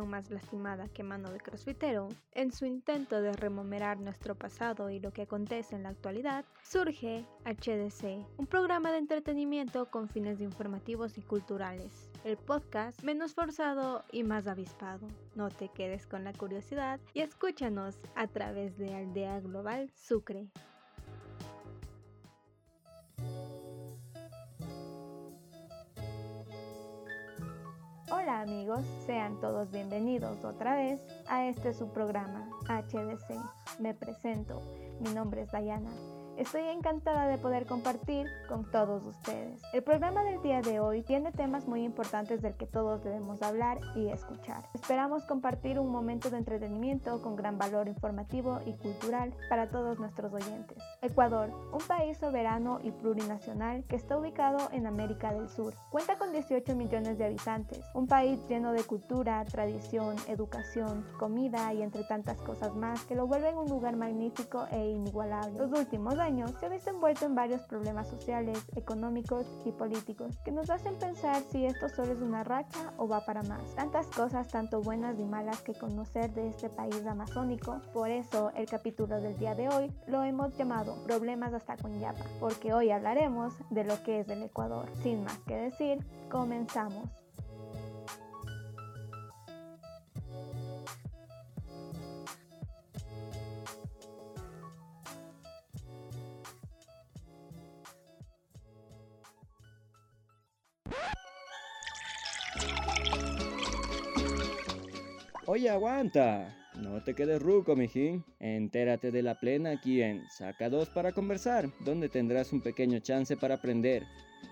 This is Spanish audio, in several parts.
más lastimada que mano de crossfitero, en su intento de rememorar nuestro pasado y lo que acontece en la actualidad, surge HDC, un programa de entretenimiento con fines informativos y culturales. El podcast menos forzado y más avispado. No te quedes con la curiosidad y escúchanos a través de Aldea Global Sucre. Hola amigos, sean todos bienvenidos otra vez a este su programa HDC. Me presento, mi nombre es Dayana Estoy encantada de poder compartir con todos ustedes. El programa del día de hoy tiene temas muy importantes del que todos debemos hablar y escuchar. Esperamos compartir un momento de entretenimiento con gran valor informativo y cultural para todos nuestros oyentes. Ecuador, un país soberano y plurinacional que está ubicado en América del Sur. Cuenta con 18 millones de habitantes, un país lleno de cultura, tradición, educación, comida y entre tantas cosas más que lo vuelven un lugar magnífico e inigualable. Los últimos años se ha visto envuelto en varios problemas sociales, económicos y políticos que nos hacen pensar si esto solo es una racha o va para más. Tantas cosas, tanto buenas y malas que conocer de este país amazónico. Por eso el capítulo del día de hoy lo hemos llamado Problemas hasta con Yapa, porque hoy hablaremos de lo que es el Ecuador. Sin más que decir, comenzamos. Oye, aguanta. No te quedes ruco, mijín. Entérate de la plena aquí en Saca 2 para conversar, donde tendrás un pequeño chance para aprender.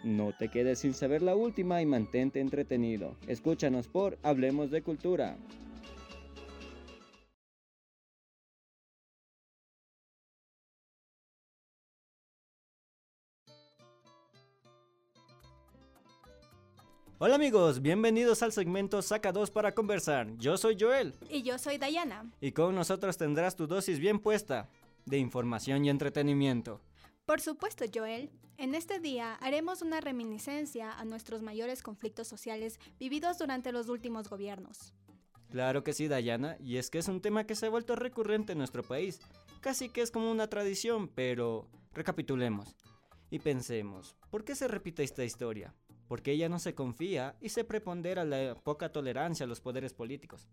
No te quedes sin saber la última y mantente entretenido. Escúchanos por Hablemos de Cultura. Hola amigos, bienvenidos al segmento Saca 2 para conversar. Yo soy Joel. Y yo soy Dayana. Y con nosotros tendrás tu dosis bien puesta de información y entretenimiento. Por supuesto, Joel. En este día haremos una reminiscencia a nuestros mayores conflictos sociales vividos durante los últimos gobiernos. Claro que sí, Dayana, y es que es un tema que se ha vuelto recurrente en nuestro país. Casi que es como una tradición, pero recapitulemos y pensemos, ¿por qué se repite esta historia? Porque ella no se confía y se prepondera la poca tolerancia a los poderes políticos.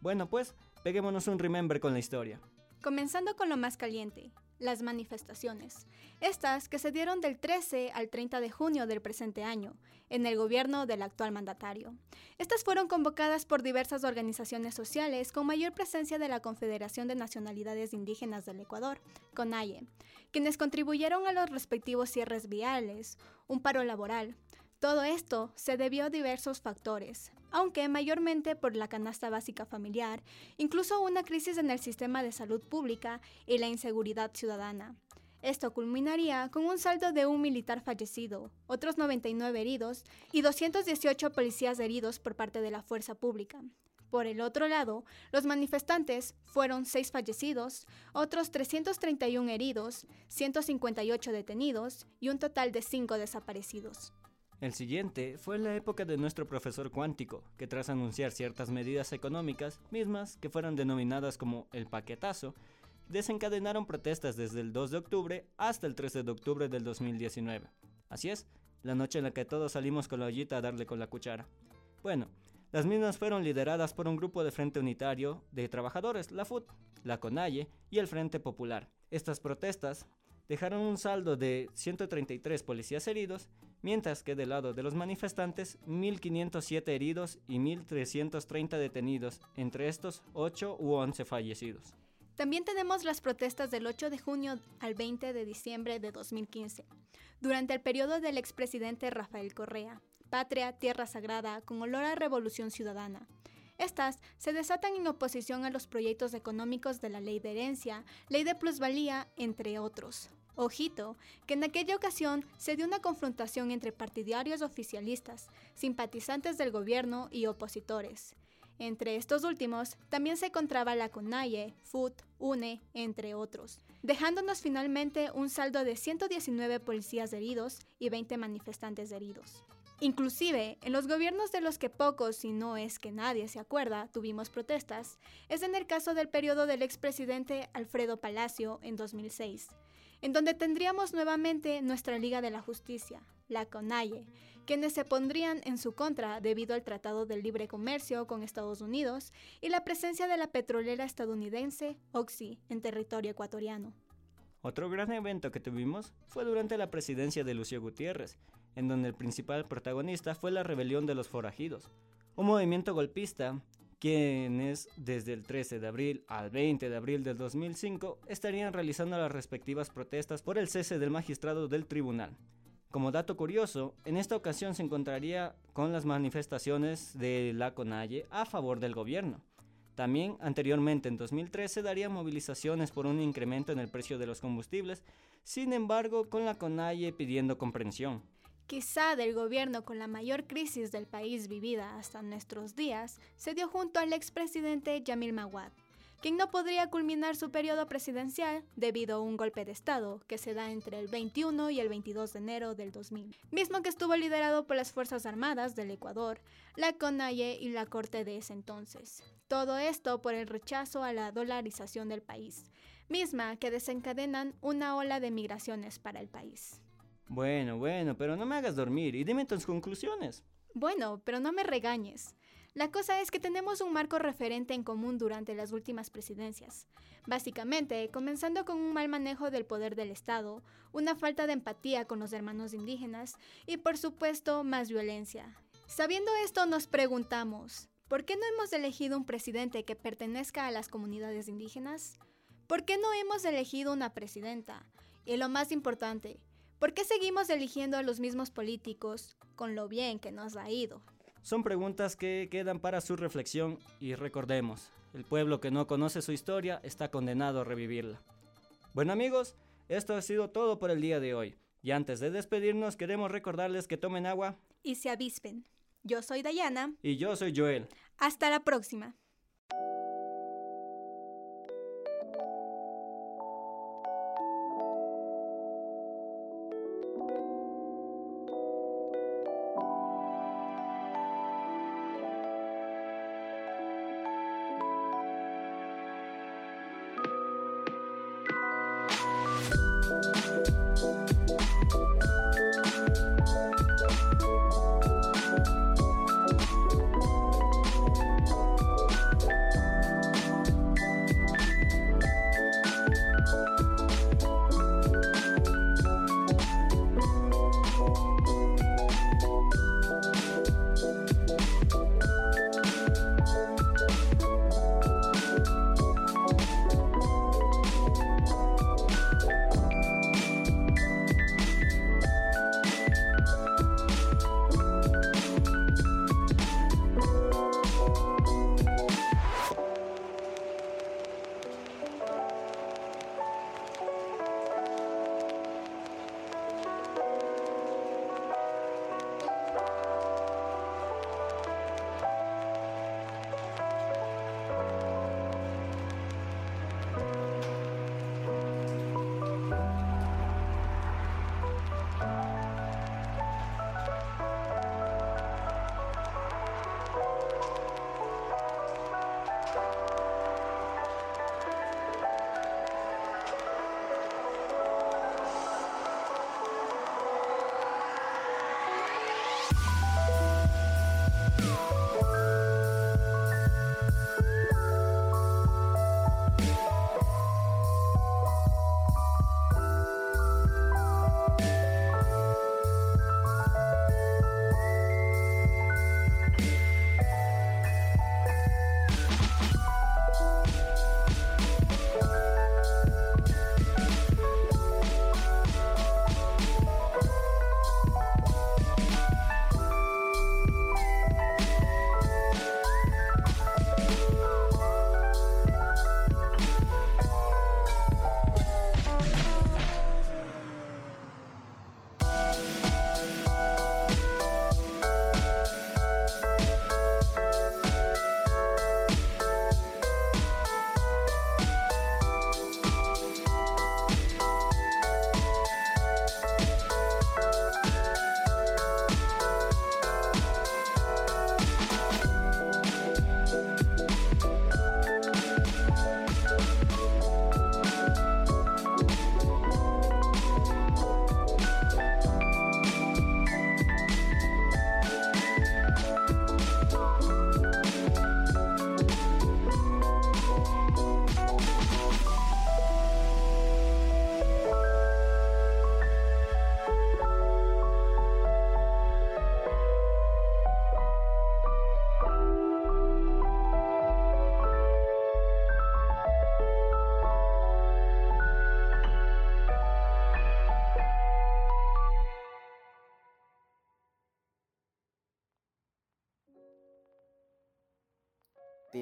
Bueno, pues, peguémonos un remember con la historia. Comenzando con lo más caliente, las manifestaciones. Estas que se dieron del 13 al 30 de junio del presente año, en el gobierno del actual mandatario. Estas fueron convocadas por diversas organizaciones sociales con mayor presencia de la Confederación de Nacionalidades Indígenas del Ecuador, CONAIE, quienes contribuyeron a los respectivos cierres viales, un paro laboral, todo esto se debió a diversos factores, aunque mayormente por la canasta básica familiar, incluso una crisis en el sistema de salud pública y la inseguridad ciudadana. Esto culminaría con un saldo de un militar fallecido, otros 99 heridos y 218 policías heridos por parte de la fuerza pública. Por el otro lado, los manifestantes fueron 6 fallecidos, otros 331 heridos, 158 detenidos y un total de 5 desaparecidos. El siguiente fue la época de nuestro profesor cuántico, que tras anunciar ciertas medidas económicas, mismas que fueron denominadas como el paquetazo, desencadenaron protestas desde el 2 de octubre hasta el 13 de octubre del 2019. Así es, la noche en la que todos salimos con la ollita a darle con la cuchara. Bueno, las mismas fueron lideradas por un grupo de Frente Unitario de Trabajadores, la FUT, la CONAIE y el Frente Popular. Estas protestas dejaron un saldo de 133 policías heridos mientras que del lado de los manifestantes 1.507 heridos y 1.330 detenidos, entre estos 8 u 11 fallecidos. También tenemos las protestas del 8 de junio al 20 de diciembre de 2015, durante el periodo del expresidente Rafael Correa, Patria, Tierra Sagrada, con olor a revolución ciudadana. Estas se desatan en oposición a los proyectos económicos de la ley de herencia, ley de plusvalía, entre otros. Ojito, que en aquella ocasión se dio una confrontación entre partidarios oficialistas, simpatizantes del gobierno y opositores. Entre estos últimos también se encontraba la CONAIE, FUT, UNE, entre otros, dejándonos finalmente un saldo de 119 policías heridos y 20 manifestantes heridos. Inclusive, en los gobiernos de los que pocos, si no es que nadie se acuerda, tuvimos protestas, es en el caso del periodo del expresidente Alfredo Palacio en 2006, en donde tendríamos nuevamente nuestra Liga de la Justicia, la CONAIE, quienes se pondrían en su contra debido al Tratado de Libre Comercio con Estados Unidos y la presencia de la petrolera estadounidense Oxy en territorio ecuatoriano. Otro gran evento que tuvimos fue durante la presidencia de Lucio Gutiérrez, en donde el principal protagonista fue la rebelión de los forajidos, un movimiento golpista quienes desde el 13 de abril al 20 de abril del 2005 estarían realizando las respectivas protestas por el cese del magistrado del tribunal. Como dato curioso, en esta ocasión se encontraría con las manifestaciones de la CONAIE a favor del gobierno. También anteriormente en 2013 daría movilizaciones por un incremento en el precio de los combustibles, sin embargo con la CONAIE pidiendo comprensión. Quizá del gobierno con la mayor crisis del país vivida hasta nuestros días, se dio junto al expresidente Yamil Mawad, quien no podría culminar su periodo presidencial debido a un golpe de Estado que se da entre el 21 y el 22 de enero del 2000, mismo que estuvo liderado por las Fuerzas Armadas del Ecuador, la CONAIE y la Corte de ese entonces. Todo esto por el rechazo a la dolarización del país, misma que desencadenan una ola de migraciones para el país. Bueno, bueno, pero no me hagas dormir y dime tus conclusiones. Bueno, pero no me regañes. La cosa es que tenemos un marco referente en común durante las últimas presidencias. Básicamente, comenzando con un mal manejo del poder del Estado, una falta de empatía con los hermanos indígenas y por supuesto más violencia. Sabiendo esto nos preguntamos, ¿por qué no hemos elegido un presidente que pertenezca a las comunidades indígenas? ¿Por qué no hemos elegido una presidenta? Y lo más importante, ¿Por qué seguimos eligiendo a los mismos políticos con lo bien que nos ha ido? Son preguntas que quedan para su reflexión y recordemos, el pueblo que no conoce su historia está condenado a revivirla. Bueno amigos, esto ha sido todo por el día de hoy. Y antes de despedirnos queremos recordarles que tomen agua y se avispen. Yo soy Dayana. Y yo soy Joel. Hasta la próxima.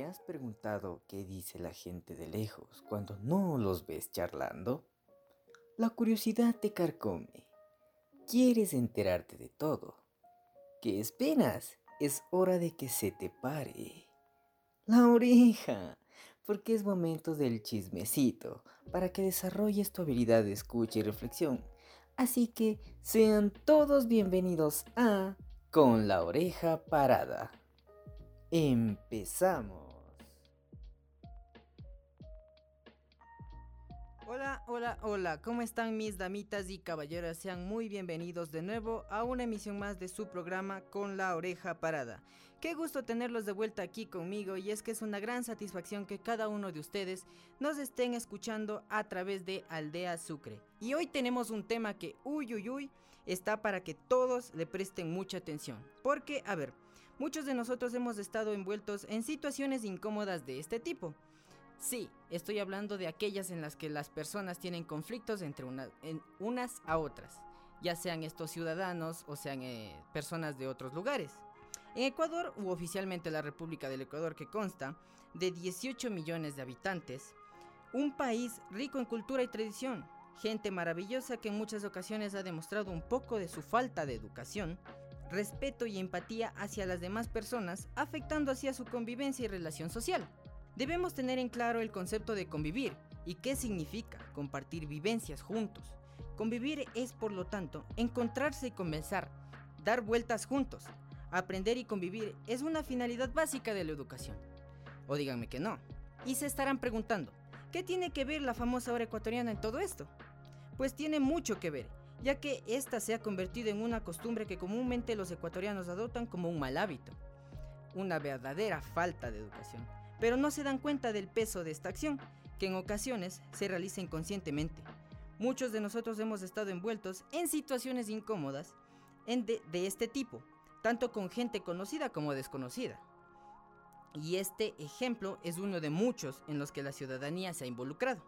¿Te has preguntado qué dice la gente de lejos cuando no los ves charlando? La curiosidad te carcome. Quieres enterarte de todo. ¿Qué esperas? Es hora de que se te pare. La oreja, porque es momento del chismecito, para que desarrolles tu habilidad de escucha y reflexión. Así que sean todos bienvenidos a Con la oreja parada. Empezamos. Hola, hola, hola, ¿cómo están mis damitas y caballeros? Sean muy bienvenidos de nuevo a una emisión más de su programa Con la oreja parada. Qué gusto tenerlos de vuelta aquí conmigo y es que es una gran satisfacción que cada uno de ustedes nos estén escuchando a través de Aldea Sucre. Y hoy tenemos un tema que, uy, uy, uy, está para que todos le presten mucha atención. Porque, a ver, muchos de nosotros hemos estado envueltos en situaciones incómodas de este tipo. Sí, estoy hablando de aquellas en las que las personas tienen conflictos entre unas a otras, ya sean estos ciudadanos o sean eh, personas de otros lugares. En Ecuador, u oficialmente la República del Ecuador, que consta de 18 millones de habitantes, un país rico en cultura y tradición, gente maravillosa que en muchas ocasiones ha demostrado un poco de su falta de educación, respeto y empatía hacia las demás personas, afectando así a su convivencia y relación social. Debemos tener en claro el concepto de convivir y qué significa compartir vivencias juntos. Convivir es, por lo tanto, encontrarse y conversar, dar vueltas juntos. Aprender y convivir es una finalidad básica de la educación. O díganme que no. Y se estarán preguntando, ¿qué tiene que ver la famosa hora ecuatoriana en todo esto? Pues tiene mucho que ver, ya que esta se ha convertido en una costumbre que comúnmente los ecuatorianos adoptan como un mal hábito, una verdadera falta de educación. Pero no se dan cuenta del peso de esta acción, que en ocasiones se realiza inconscientemente. Muchos de nosotros hemos estado envueltos en situaciones incómodas de, de este tipo, tanto con gente conocida como desconocida. Y este ejemplo es uno de muchos en los que la ciudadanía se ha involucrado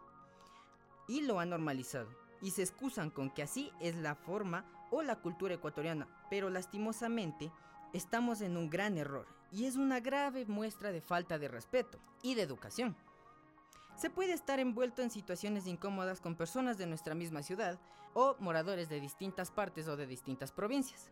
y lo ha normalizado y se excusan con que así es la forma o la cultura ecuatoriana, pero lastimosamente estamos en un gran error y es una grave muestra de falta de respeto y de educación. Se puede estar envuelto en situaciones incómodas con personas de nuestra misma ciudad o moradores de distintas partes o de distintas provincias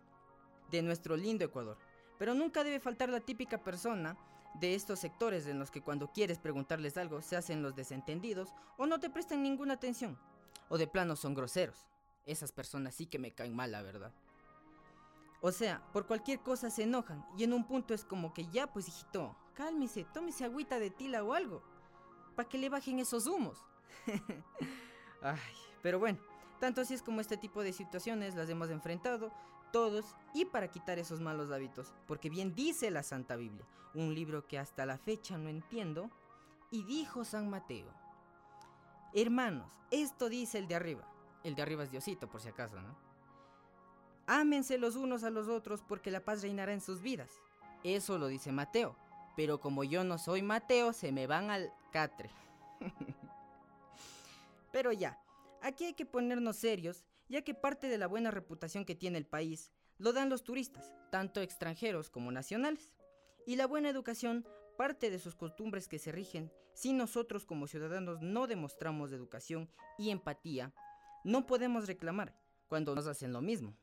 de nuestro lindo Ecuador, pero nunca debe faltar la típica persona de estos sectores en los que cuando quieres preguntarles algo se hacen los desentendidos o no te prestan ninguna atención o de plano son groseros. Esas personas sí que me caen mal, la verdad. O sea, por cualquier cosa se enojan y en un punto es como que ya pues hijito, cálmese, tómese agüita de tila o algo, para que le bajen esos humos. Ay, pero bueno, tanto así es como este tipo de situaciones las hemos enfrentado todos y para quitar esos malos hábitos, porque bien dice la Santa Biblia, un libro que hasta la fecha no entiendo, y dijo San Mateo, hermanos, esto dice el de arriba, el de arriba es Diosito por si acaso, ¿no? Ámense los unos a los otros porque la paz reinará en sus vidas. Eso lo dice Mateo. Pero como yo no soy Mateo, se me van al catre. pero ya, aquí hay que ponernos serios, ya que parte de la buena reputación que tiene el país lo dan los turistas, tanto extranjeros como nacionales. Y la buena educación parte de sus costumbres que se rigen si nosotros como ciudadanos no demostramos educación y empatía, no podemos reclamar cuando nos hacen lo mismo.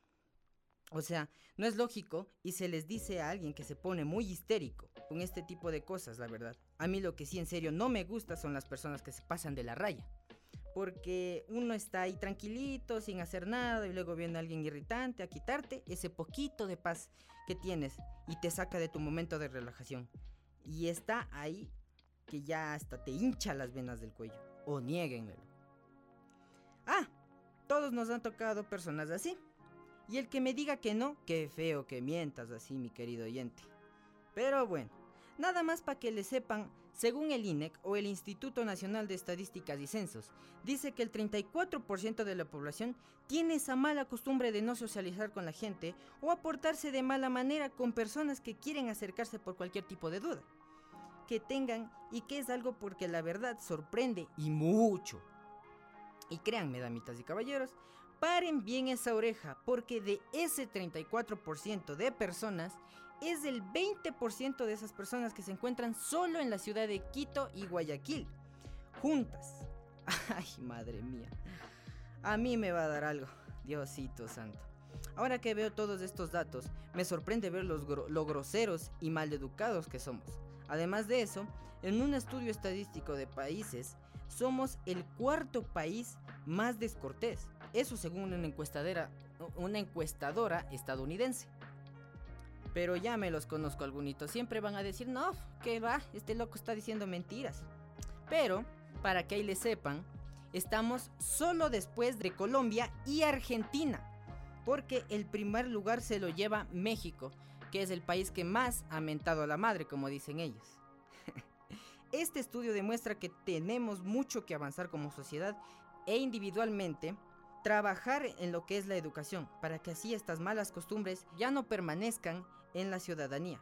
O sea, no es lógico y se les dice a alguien que se pone muy histérico con este tipo de cosas, la verdad. A mí lo que sí en serio no me gusta son las personas que se pasan de la raya. Porque uno está ahí tranquilito, sin hacer nada, y luego viene alguien irritante a quitarte ese poquito de paz que tienes y te saca de tu momento de relajación. Y está ahí que ya hasta te hincha las venas del cuello. O nieguenmelo. Ah, todos nos han tocado personas así. Y el que me diga que no, qué feo que mientas así, mi querido oyente. Pero bueno, nada más para que le sepan, según el INEC o el Instituto Nacional de Estadísticas y Censos, dice que el 34% de la población tiene esa mala costumbre de no socializar con la gente o aportarse de mala manera con personas que quieren acercarse por cualquier tipo de duda. Que tengan y que es algo porque la verdad sorprende y mucho. Y créanme, damitas y caballeros, paren bien esa oreja, porque de ese 34% de personas, es el 20% de esas personas que se encuentran solo en la ciudad de Quito y Guayaquil, juntas. Ay, madre mía. A mí me va a dar algo, Diosito santo. Ahora que veo todos estos datos, me sorprende ver los lo groseros y maleducados que somos. Además de eso, en un estudio estadístico de países, somos el cuarto país más descortés. Eso según una encuestadora, una encuestadora estadounidense. Pero ya me los conozco algunitos. Siempre van a decir, no, que va, este loco está diciendo mentiras. Pero, para que ahí le sepan, estamos solo después de Colombia y Argentina porque el primer lugar se lo lleva México, que es el país que más ha mentado a la madre, como dicen ellos. este estudio demuestra que tenemos mucho que avanzar como sociedad e individualmente trabajar en lo que es la educación, para que así estas malas costumbres ya no permanezcan en la ciudadanía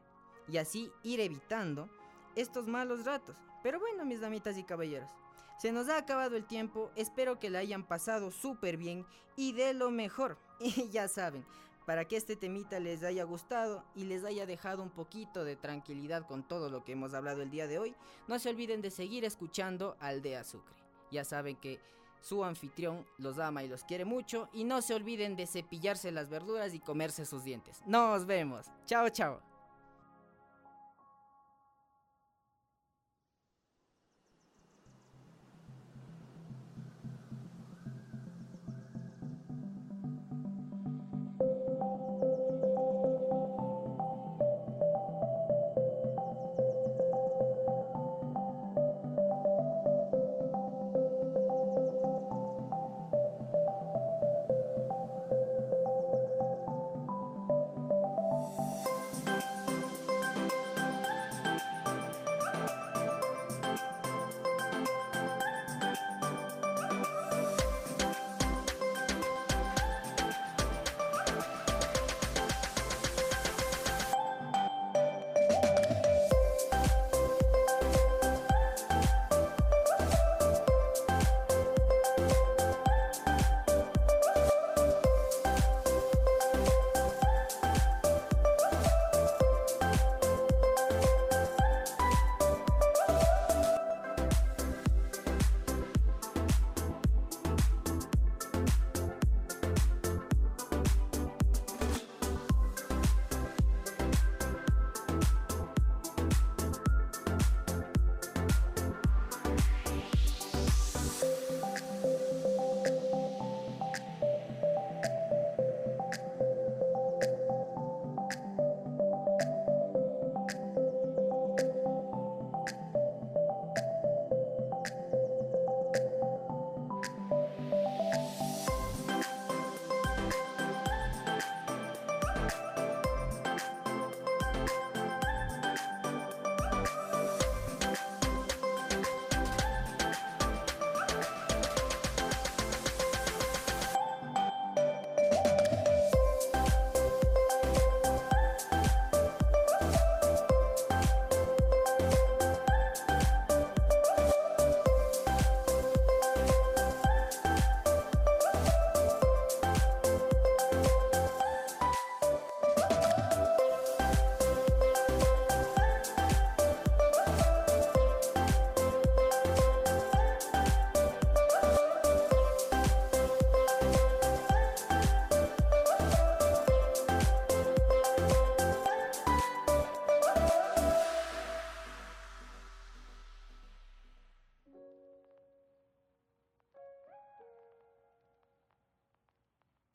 y así ir evitando estos malos ratos. Pero bueno, mis damitas y caballeros, se nos ha acabado el tiempo, espero que la hayan pasado súper bien y de lo mejor. Y ya saben, para que este temita les haya gustado y les haya dejado un poquito de tranquilidad con todo lo que hemos hablado el día de hoy, no se olviden de seguir escuchando Aldea Sucre. Ya saben que su anfitrión los ama y los quiere mucho y no se olviden de cepillarse las verduras y comerse sus dientes. Nos vemos. Chao, chao.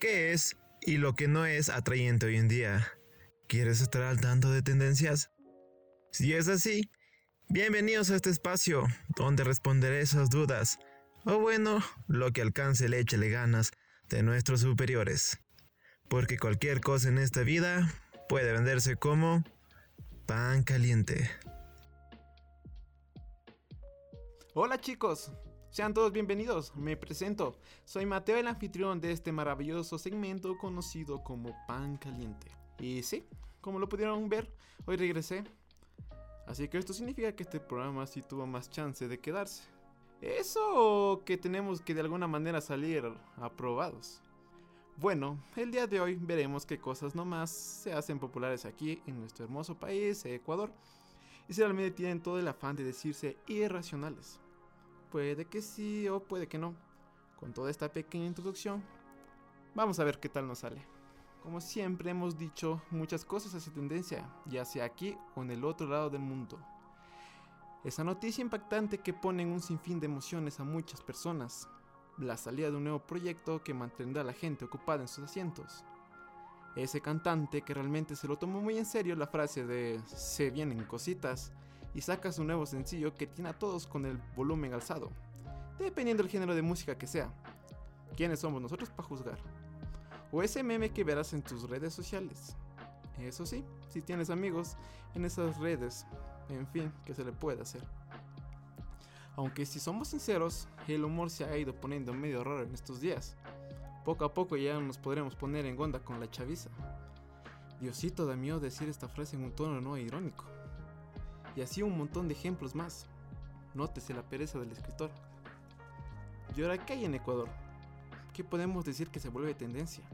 Qué es y lo que no es atrayente hoy en día. ¿Quieres estar al tanto de tendencias? Si es así, bienvenidos a este espacio donde responderé esas dudas, o bueno, lo que alcance le échele ganas de nuestros superiores. Porque cualquier cosa en esta vida puede venderse como pan caliente. Hola chicos, sean todos bienvenidos, me presento. Soy Mateo, el anfitrión de este maravilloso segmento conocido como Pan Caliente. Y sí, como lo pudieron ver, hoy regresé. Así que esto significa que este programa sí tuvo más chance de quedarse. Eso que tenemos que de alguna manera salir aprobados. Bueno, el día de hoy veremos qué cosas nomás se hacen populares aquí en nuestro hermoso país, Ecuador, y realmente tienen todo el afán de decirse irracionales. Puede que sí o puede que no. Con toda esta pequeña introducción, vamos a ver qué tal nos sale. Como siempre hemos dicho, muchas cosas hacen tendencia, ya sea aquí o en el otro lado del mundo. Esa noticia impactante que pone en un sinfín de emociones a muchas personas, la salida de un nuevo proyecto que mantendrá a la gente ocupada en sus asientos. Ese cantante que realmente se lo tomó muy en serio la frase de se vienen cositas y saca su nuevo sencillo que tiene a todos con el volumen alzado, dependiendo del género de música que sea. ¿Quiénes somos nosotros para juzgar? O ese meme que verás en tus redes sociales. Eso sí, si tienes amigos en esas redes, en fin, que se le puede hacer. Aunque si somos sinceros, el humor se ha ido poniendo medio raro en estos días. Poco a poco ya nos podremos poner en onda con la chaviza. Diosito da miedo decir esta frase en un tono no irónico. Y así un montón de ejemplos más. Nótese la pereza del escritor. ¿Y ahora qué hay en Ecuador? ¿Qué podemos decir que se vuelve tendencia?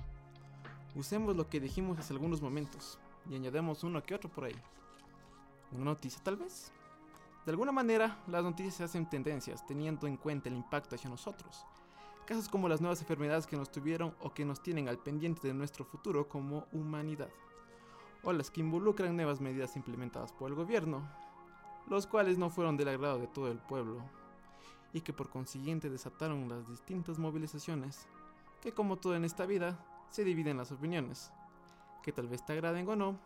Usemos lo que dijimos hace algunos momentos y añadamos uno que otro por ahí. ¿Una noticia tal vez? De alguna manera, las noticias se hacen tendencias teniendo en cuenta el impacto hacia nosotros. Casos como las nuevas enfermedades que nos tuvieron o que nos tienen al pendiente de nuestro futuro como humanidad. O las que involucran nuevas medidas implementadas por el gobierno, los cuales no fueron del agrado de todo el pueblo, y que por consiguiente desataron las distintas movilizaciones, que como todo en esta vida, se dividen las opiniones, que tal vez te agraden o no,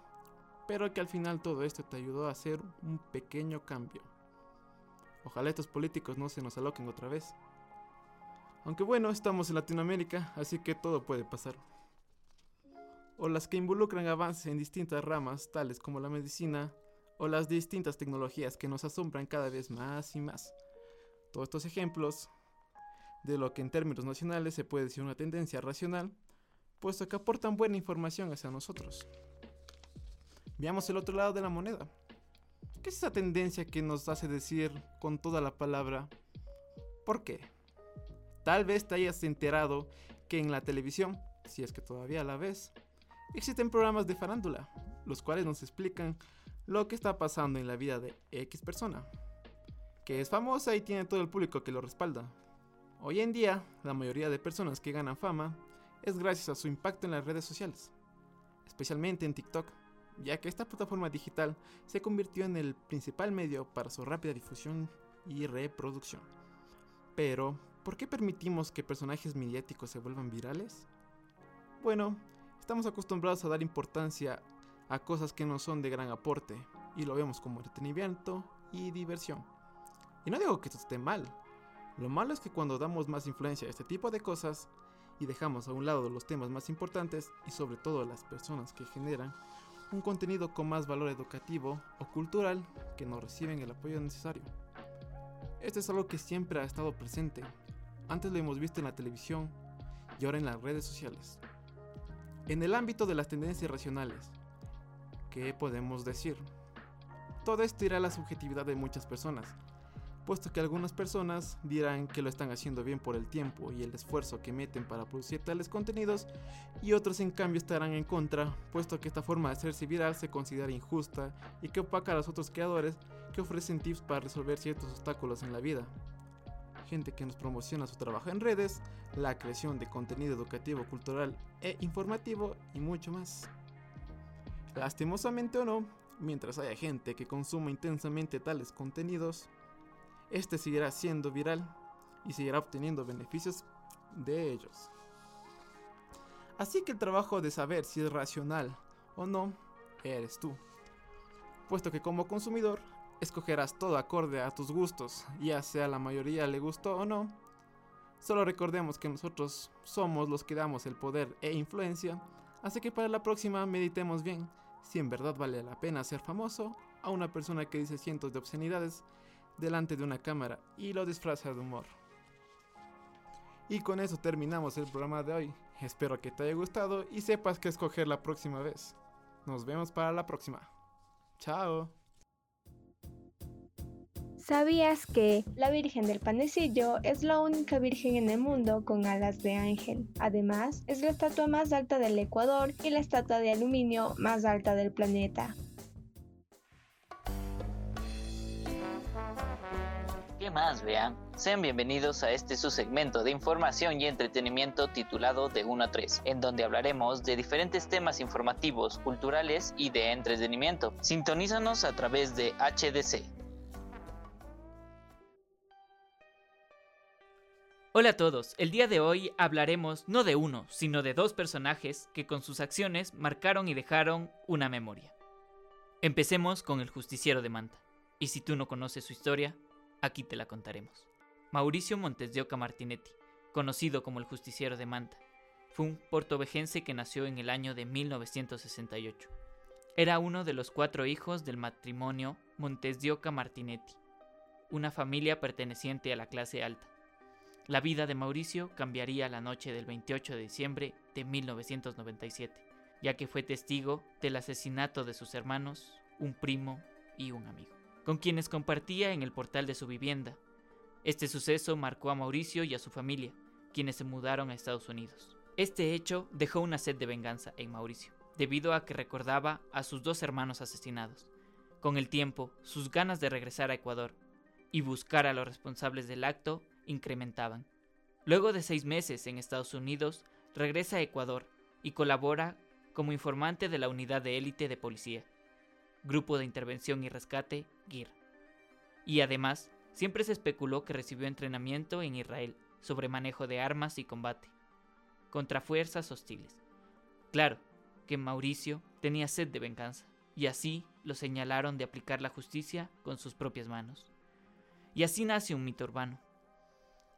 pero que al final todo esto te ayudó a hacer un pequeño cambio. Ojalá estos políticos no se nos aloquen otra vez. Aunque bueno, estamos en Latinoamérica, así que todo puede pasar. O las que involucran avances en distintas ramas, tales como la medicina, o las distintas tecnologías que nos asombran cada vez más y más. Todos estos ejemplos de lo que en términos nacionales se puede decir una tendencia racional, puesto que aportan buena información hacia nosotros. Veamos el otro lado de la moneda. ¿Qué es esa tendencia que nos hace decir con toda la palabra ¿por qué? Tal vez te hayas enterado que en la televisión, si es que todavía la ves, existen programas de farándula, los cuales nos explican lo que está pasando en la vida de X persona, que es famosa y tiene todo el público que lo respalda. Hoy en día, la mayoría de personas que ganan fama es gracias a su impacto en las redes sociales, especialmente en TikTok ya que esta plataforma digital se convirtió en el principal medio para su rápida difusión y reproducción. Pero, ¿por qué permitimos que personajes mediáticos se vuelvan virales? Bueno, estamos acostumbrados a dar importancia a cosas que no son de gran aporte y lo vemos como entretenimiento y diversión. Y no digo que esto esté mal. Lo malo es que cuando damos más influencia a este tipo de cosas y dejamos a un lado los temas más importantes y sobre todo las personas que generan un contenido con más valor educativo o cultural que no reciben el apoyo necesario. Esto es algo que siempre ha estado presente. Antes lo hemos visto en la televisión y ahora en las redes sociales. En el ámbito de las tendencias racionales, ¿qué podemos decir? Todo esto irá a la subjetividad de muchas personas, puesto que algunas personas dirán que lo están haciendo bien por el tiempo y el esfuerzo que meten para producir tales contenidos, y otros en cambio estarán en contra, puesto que esta forma de hacerse viral se considera injusta y que opaca a los otros creadores que ofrecen tips para resolver ciertos obstáculos en la vida. Gente que nos promociona su trabajo en redes, la creación de contenido educativo, cultural e informativo y mucho más. Lastimosamente o no, mientras haya gente que consuma intensamente tales contenidos, este seguirá siendo viral y seguirá obteniendo beneficios de ellos. Así que el trabajo de saber si es racional o no eres tú, puesto que como consumidor escogerás todo acorde a tus gustos, ya sea la mayoría le gustó o no. Solo recordemos que nosotros somos los que damos el poder e influencia, así que para la próxima meditemos bien si en verdad vale la pena ser famoso a una persona que dice cientos de obscenidades delante de una cámara y lo disfraza de humor. Y con eso terminamos el programa de hoy. Espero que te haya gustado y sepas qué escoger la próxima vez. Nos vemos para la próxima. Chao. ¿Sabías que la Virgen del Panecillo es la única virgen en el mundo con alas de ángel? Además, es la estatua más alta del Ecuador y la estatua de aluminio más alta del planeta. ¿Qué más, vean? Sean bienvenidos a este su segmento de información y entretenimiento titulado De 1 a 3, en donde hablaremos de diferentes temas informativos, culturales y de entretenimiento. Sintonízanos a través de HDC. Hola a todos, el día de hoy hablaremos no de uno, sino de dos personajes que con sus acciones marcaron y dejaron una memoria. Empecemos con el justiciero de Manta, y si tú no conoces su historia, aquí te la contaremos. Mauricio Montes de Martinetti, conocido como el justiciero de Manta, fue un portovejense que nació en el año de 1968. Era uno de los cuatro hijos del matrimonio Montes de Martinetti, una familia perteneciente a la clase alta. La vida de Mauricio cambiaría la noche del 28 de diciembre de 1997, ya que fue testigo del asesinato de sus hermanos, un primo y un amigo, con quienes compartía en el portal de su vivienda. Este suceso marcó a Mauricio y a su familia, quienes se mudaron a Estados Unidos. Este hecho dejó una sed de venganza en Mauricio, debido a que recordaba a sus dos hermanos asesinados. Con el tiempo, sus ganas de regresar a Ecuador y buscar a los responsables del acto incrementaban. Luego de seis meses en Estados Unidos, regresa a Ecuador y colabora como informante de la Unidad de Élite de Policía, Grupo de Intervención y Rescate, GIR. Y además, siempre se especuló que recibió entrenamiento en Israel sobre manejo de armas y combate contra fuerzas hostiles. Claro que Mauricio tenía sed de venganza, y así lo señalaron de aplicar la justicia con sus propias manos. Y así nace un mito urbano,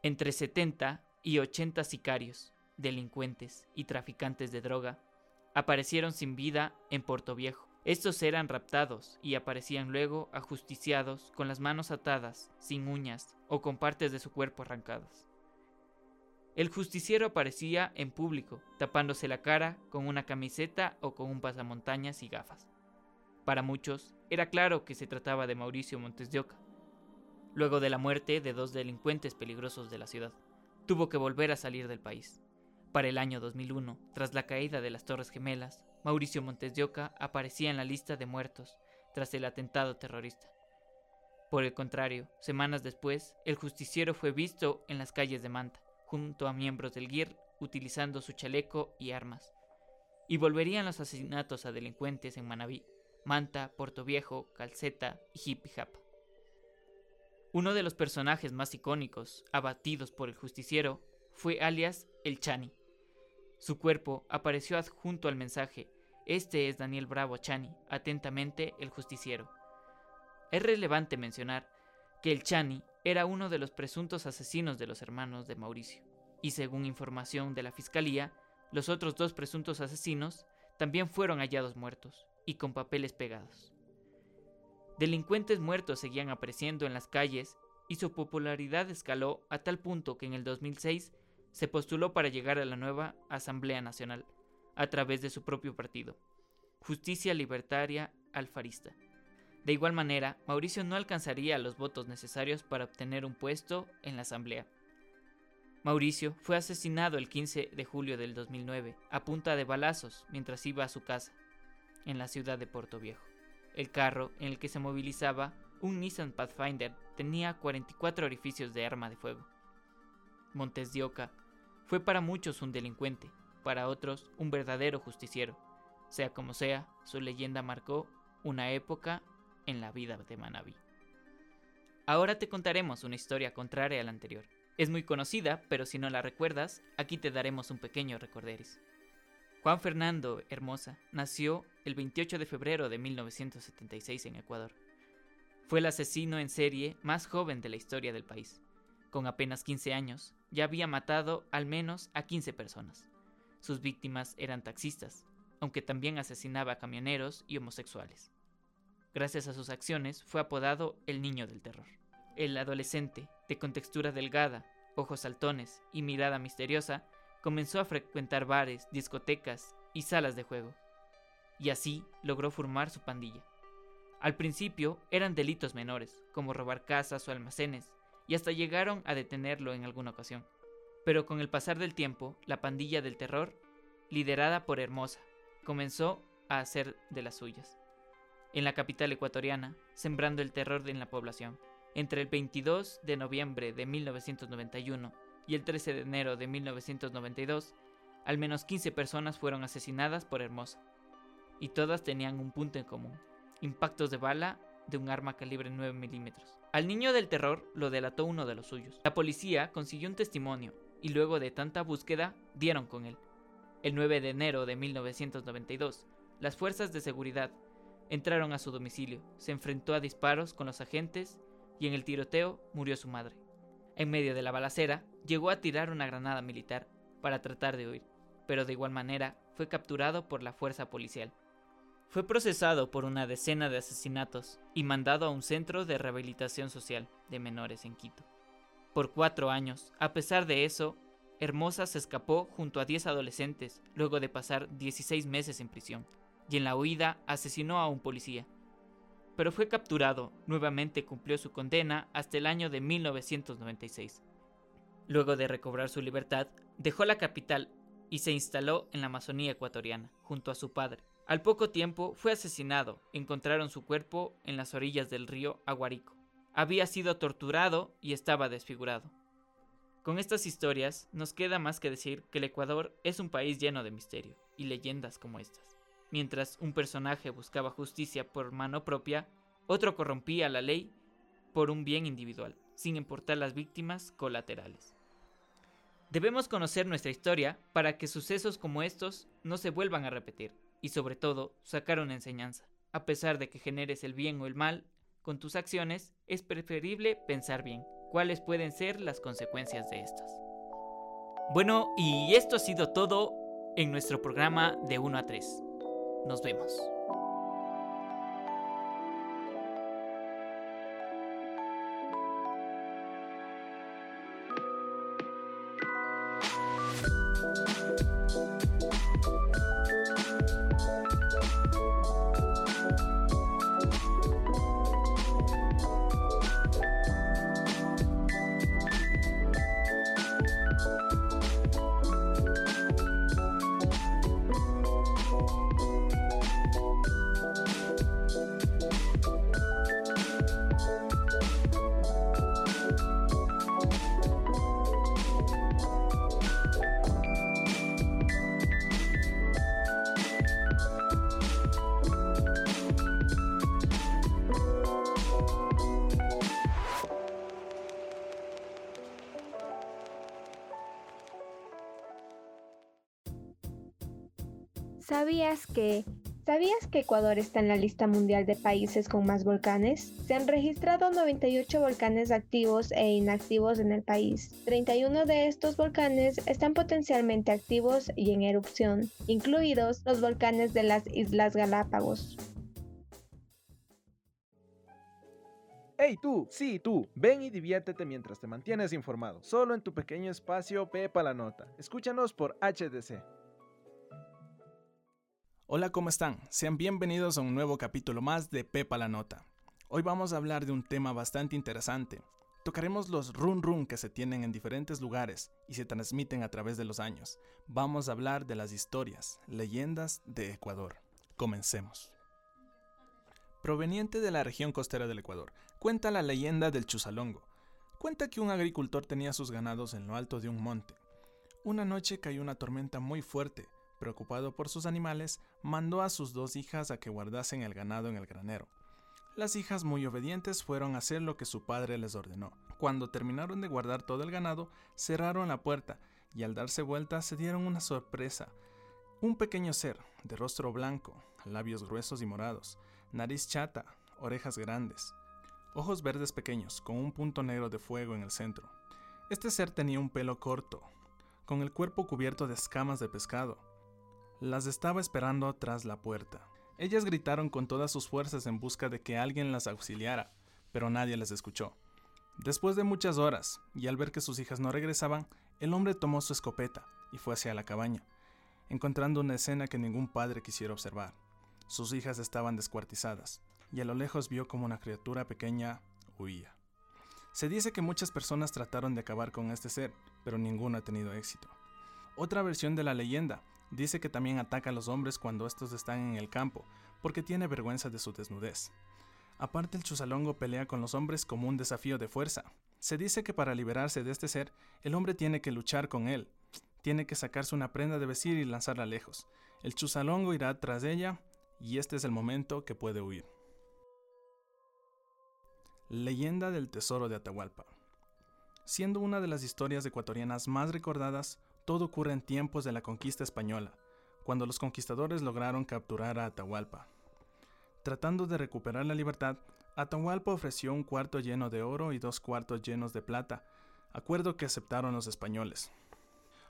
entre 70 y 80 sicarios, delincuentes y traficantes de droga aparecieron sin vida en Puerto Viejo. Estos eran raptados y aparecían luego ajusticiados con las manos atadas, sin uñas o con partes de su cuerpo arrancadas. El justiciero aparecía en público, tapándose la cara con una camiseta o con un pasamontañas y gafas. Para muchos, era claro que se trataba de Mauricio Montes de Oca, luego de la muerte de dos delincuentes peligrosos de la ciudad. Tuvo que volver a salir del país. Para el año 2001, tras la caída de las Torres Gemelas, Mauricio Montes de Oca aparecía en la lista de muertos tras el atentado terrorista. Por el contrario, semanas después, el justiciero fue visto en las calles de Manta, junto a miembros del GIR, utilizando su chaleco y armas. Y volverían los asesinatos a delincuentes en Manabí, Manta, Puerto Viejo, Calceta y Jipijapa. Uno de los personajes más icónicos, abatidos por el justiciero, fue alias el Chani. Su cuerpo apareció adjunto al mensaje, este es Daniel Bravo Chani, atentamente el justiciero. Es relevante mencionar que el Chani era uno de los presuntos asesinos de los hermanos de Mauricio, y según información de la fiscalía, los otros dos presuntos asesinos también fueron hallados muertos y con papeles pegados. Delincuentes muertos seguían apareciendo en las calles y su popularidad escaló a tal punto que en el 2006 se postuló para llegar a la nueva Asamblea Nacional a través de su propio partido, Justicia Libertaria Alfarista. De igual manera, Mauricio no alcanzaría los votos necesarios para obtener un puesto en la Asamblea. Mauricio fue asesinado el 15 de julio del 2009 a punta de balazos mientras iba a su casa, en la ciudad de Puerto Viejo. El carro en el que se movilizaba, un Nissan Pathfinder, tenía 44 orificios de arma de fuego. Montes de Oca fue para muchos un delincuente, para otros un verdadero justiciero. Sea como sea, su leyenda marcó una época en la vida de Manabí. Ahora te contaremos una historia contraria a la anterior. Es muy conocida, pero si no la recuerdas, aquí te daremos un pequeño recorderis. Juan Fernando Hermosa nació el 28 de febrero de 1976 en Ecuador. Fue el asesino en serie más joven de la historia del país. Con apenas 15 años, ya había matado al menos a 15 personas. Sus víctimas eran taxistas, aunque también asesinaba camioneros y homosexuales. Gracias a sus acciones fue apodado el Niño del Terror. El adolescente, de contextura delgada, ojos saltones y mirada misteriosa, comenzó a frecuentar bares, discotecas y salas de juego, y así logró formar su pandilla. Al principio eran delitos menores, como robar casas o almacenes, y hasta llegaron a detenerlo en alguna ocasión. Pero con el pasar del tiempo, la pandilla del terror, liderada por Hermosa, comenzó a hacer de las suyas. En la capital ecuatoriana, sembrando el terror en la población. Entre el 22 de noviembre de 1991 y el 13 de enero de 1992, al menos 15 personas fueron asesinadas por Hermosa, y todas tenían un punto en común, impactos de bala de un arma calibre 9 milímetros. Al niño del terror lo delató uno de los suyos. La policía consiguió un testimonio y luego de tanta búsqueda dieron con él. El 9 de enero de 1992, las fuerzas de seguridad entraron a su domicilio, se enfrentó a disparos con los agentes y en el tiroteo murió su madre. En medio de la balacera, llegó a tirar una granada militar para tratar de huir, pero de igual manera fue capturado por la fuerza policial. Fue procesado por una decena de asesinatos y mandado a un centro de rehabilitación social de menores en Quito. Por cuatro años, a pesar de eso, Hermosa se escapó junto a 10 adolescentes luego de pasar 16 meses en prisión, y en la huida asesinó a un policía. Pero fue capturado, nuevamente cumplió su condena hasta el año de 1996. Luego de recobrar su libertad, dejó la capital y se instaló en la Amazonía ecuatoriana, junto a su padre. Al poco tiempo fue asesinado, encontraron su cuerpo en las orillas del río Aguarico. Había sido torturado y estaba desfigurado. Con estas historias nos queda más que decir que el Ecuador es un país lleno de misterio y leyendas como estas. Mientras un personaje buscaba justicia por mano propia, otro corrompía la ley por un bien individual, sin importar las víctimas colaterales. Debemos conocer nuestra historia para que sucesos como estos no se vuelvan a repetir y sobre todo sacar una enseñanza. A pesar de que generes el bien o el mal con tus acciones, es preferible pensar bien cuáles pueden ser las consecuencias de estas. Bueno, y esto ha sido todo en nuestro programa de 1 a 3. Nos vemos. ¿Sabías que ¿Sabías que Ecuador está en la lista mundial de países con más volcanes? Se han registrado 98 volcanes activos e inactivos en el país. 31 de estos volcanes están potencialmente activos y en erupción, incluidos los volcanes de las Islas Galápagos. ¡Hey tú! Sí, tú. Ven y diviértete mientras te mantienes informado. Solo en tu pequeño espacio Pepa la Nota. Escúchanos por HDC. Hola, ¿cómo están? Sean bienvenidos a un nuevo capítulo más de Pepa la Nota. Hoy vamos a hablar de un tema bastante interesante. Tocaremos los run run que se tienen en diferentes lugares y se transmiten a través de los años. Vamos a hablar de las historias, leyendas de Ecuador. Comencemos. Proveniente de la región costera del Ecuador, cuenta la leyenda del Chusalongo. Cuenta que un agricultor tenía sus ganados en lo alto de un monte. Una noche cayó una tormenta muy fuerte, preocupado por sus animales, mandó a sus dos hijas a que guardasen el ganado en el granero. Las hijas muy obedientes fueron a hacer lo que su padre les ordenó. Cuando terminaron de guardar todo el ganado, cerraron la puerta y al darse vuelta se dieron una sorpresa. Un pequeño ser, de rostro blanco, labios gruesos y morados, nariz chata, orejas grandes, ojos verdes pequeños con un punto negro de fuego en el centro. Este ser tenía un pelo corto, con el cuerpo cubierto de escamas de pescado, las estaba esperando tras la puerta. Ellas gritaron con todas sus fuerzas en busca de que alguien las auxiliara, pero nadie les escuchó. Después de muchas horas, y al ver que sus hijas no regresaban, el hombre tomó su escopeta y fue hacia la cabaña, encontrando una escena que ningún padre quisiera observar. Sus hijas estaban descuartizadas. y a lo lejos vio como una criatura pequeña huía. Se dice que muchas personas trataron de acabar con este ser, pero ninguno ha tenido éxito. Otra versión de la leyenda dice que también ataca a los hombres cuando estos están en el campo, porque tiene vergüenza de su desnudez. Aparte el chusalongo pelea con los hombres como un desafío de fuerza. Se dice que para liberarse de este ser, el hombre tiene que luchar con él, tiene que sacarse una prenda de vestir y lanzarla lejos. El chusalongo irá tras ella y este es el momento que puede huir. Leyenda del Tesoro de Atahualpa. Siendo una de las historias ecuatorianas más recordadas, todo ocurre en tiempos de la conquista española, cuando los conquistadores lograron capturar a Atahualpa. Tratando de recuperar la libertad, Atahualpa ofreció un cuarto lleno de oro y dos cuartos llenos de plata, acuerdo que aceptaron los españoles.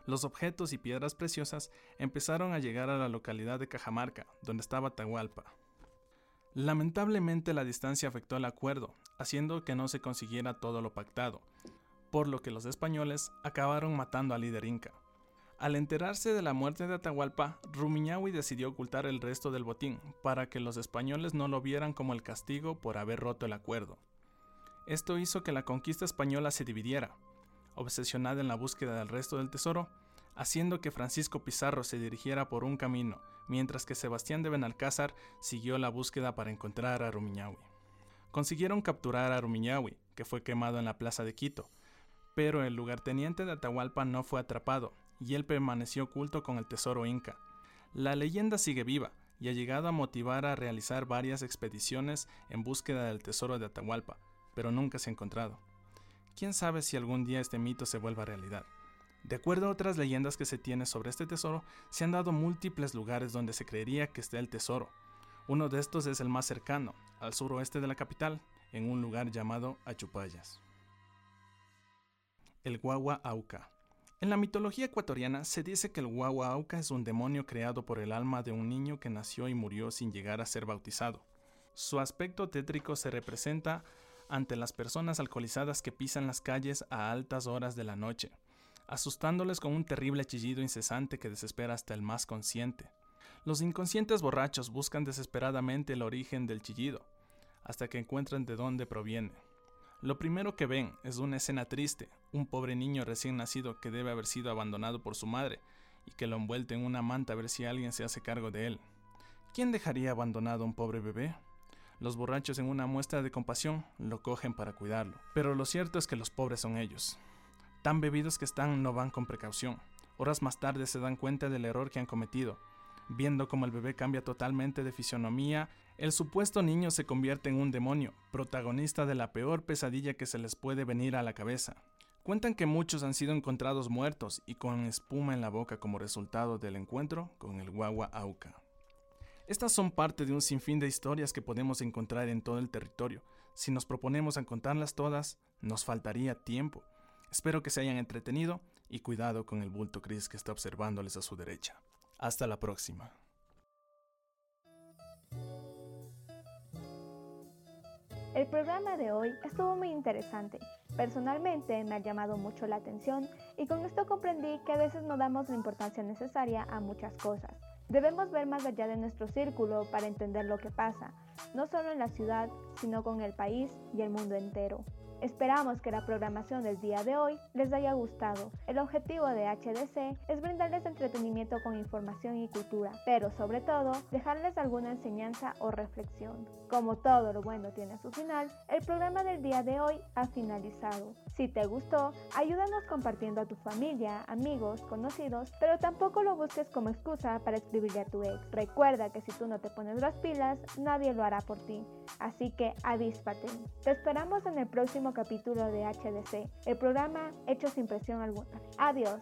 Los objetos y piedras preciosas empezaron a llegar a la localidad de Cajamarca, donde estaba Atahualpa. Lamentablemente la distancia afectó el acuerdo, haciendo que no se consiguiera todo lo pactado, por lo que los españoles acabaron matando al líder inca. Al enterarse de la muerte de Atahualpa, Rumiñahui decidió ocultar el resto del botín para que los españoles no lo vieran como el castigo por haber roto el acuerdo. Esto hizo que la conquista española se dividiera, obsesionada en la búsqueda del resto del tesoro, haciendo que Francisco Pizarro se dirigiera por un camino, mientras que Sebastián de Benalcázar siguió la búsqueda para encontrar a Rumiñahui. Consiguieron capturar a Rumiñahui, que fue quemado en la plaza de Quito, pero el lugarteniente de Atahualpa no fue atrapado y él permaneció oculto con el tesoro inca. La leyenda sigue viva y ha llegado a motivar a realizar varias expediciones en búsqueda del tesoro de Atahualpa, pero nunca se ha encontrado. ¿Quién sabe si algún día este mito se vuelva realidad? De acuerdo a otras leyendas que se tienen sobre este tesoro, se han dado múltiples lugares donde se creería que esté el tesoro. Uno de estos es el más cercano, al suroeste de la capital, en un lugar llamado Achupayas. El Guagua Auca. En la mitología ecuatoriana se dice que el Guagua Auca es un demonio creado por el alma de un niño que nació y murió sin llegar a ser bautizado. Su aspecto tétrico se representa ante las personas alcoholizadas que pisan las calles a altas horas de la noche, asustándoles con un terrible chillido incesante que desespera hasta el más consciente. Los inconscientes borrachos buscan desesperadamente el origen del chillido, hasta que encuentran de dónde proviene. Lo primero que ven es una escena triste, un pobre niño recién nacido que debe haber sido abandonado por su madre y que lo envuelve en una manta a ver si alguien se hace cargo de él. ¿Quién dejaría abandonado a un pobre bebé? Los borrachos en una muestra de compasión lo cogen para cuidarlo. Pero lo cierto es que los pobres son ellos. Tan bebidos que están no van con precaución. Horas más tarde se dan cuenta del error que han cometido. Viendo cómo el bebé cambia totalmente de fisionomía el supuesto niño se convierte en un demonio, protagonista de la peor pesadilla que se les puede venir a la cabeza. Cuentan que muchos han sido encontrados muertos y con espuma en la boca como resultado del encuentro con el guagua Auca. Estas son parte de un sinfín de historias que podemos encontrar en todo el territorio. Si nos proponemos a contarlas todas, nos faltaría tiempo. Espero que se hayan entretenido y cuidado con el bulto Chris que está observándoles a su derecha. Hasta la próxima. El programa de hoy estuvo muy interesante. Personalmente me ha llamado mucho la atención y con esto comprendí que a veces no damos la importancia necesaria a muchas cosas. Debemos ver más allá de nuestro círculo para entender lo que pasa, no solo en la ciudad, sino con el país y el mundo entero. Esperamos que la programación del día de hoy les haya gustado. El objetivo de HDC es brindarles entretenimiento con información y cultura, pero sobre todo dejarles alguna enseñanza o reflexión. Como todo lo bueno tiene su final, el programa del día de hoy ha finalizado. Si te gustó, ayúdanos compartiendo a tu familia, amigos, conocidos, pero tampoco lo busques como excusa para escribirle a tu ex. Recuerda que si tú no te pones las pilas, nadie lo hará por ti. Así que avíspate. Te esperamos en el próximo capítulo de HDC, el programa hecho sin presión alguna. Adiós.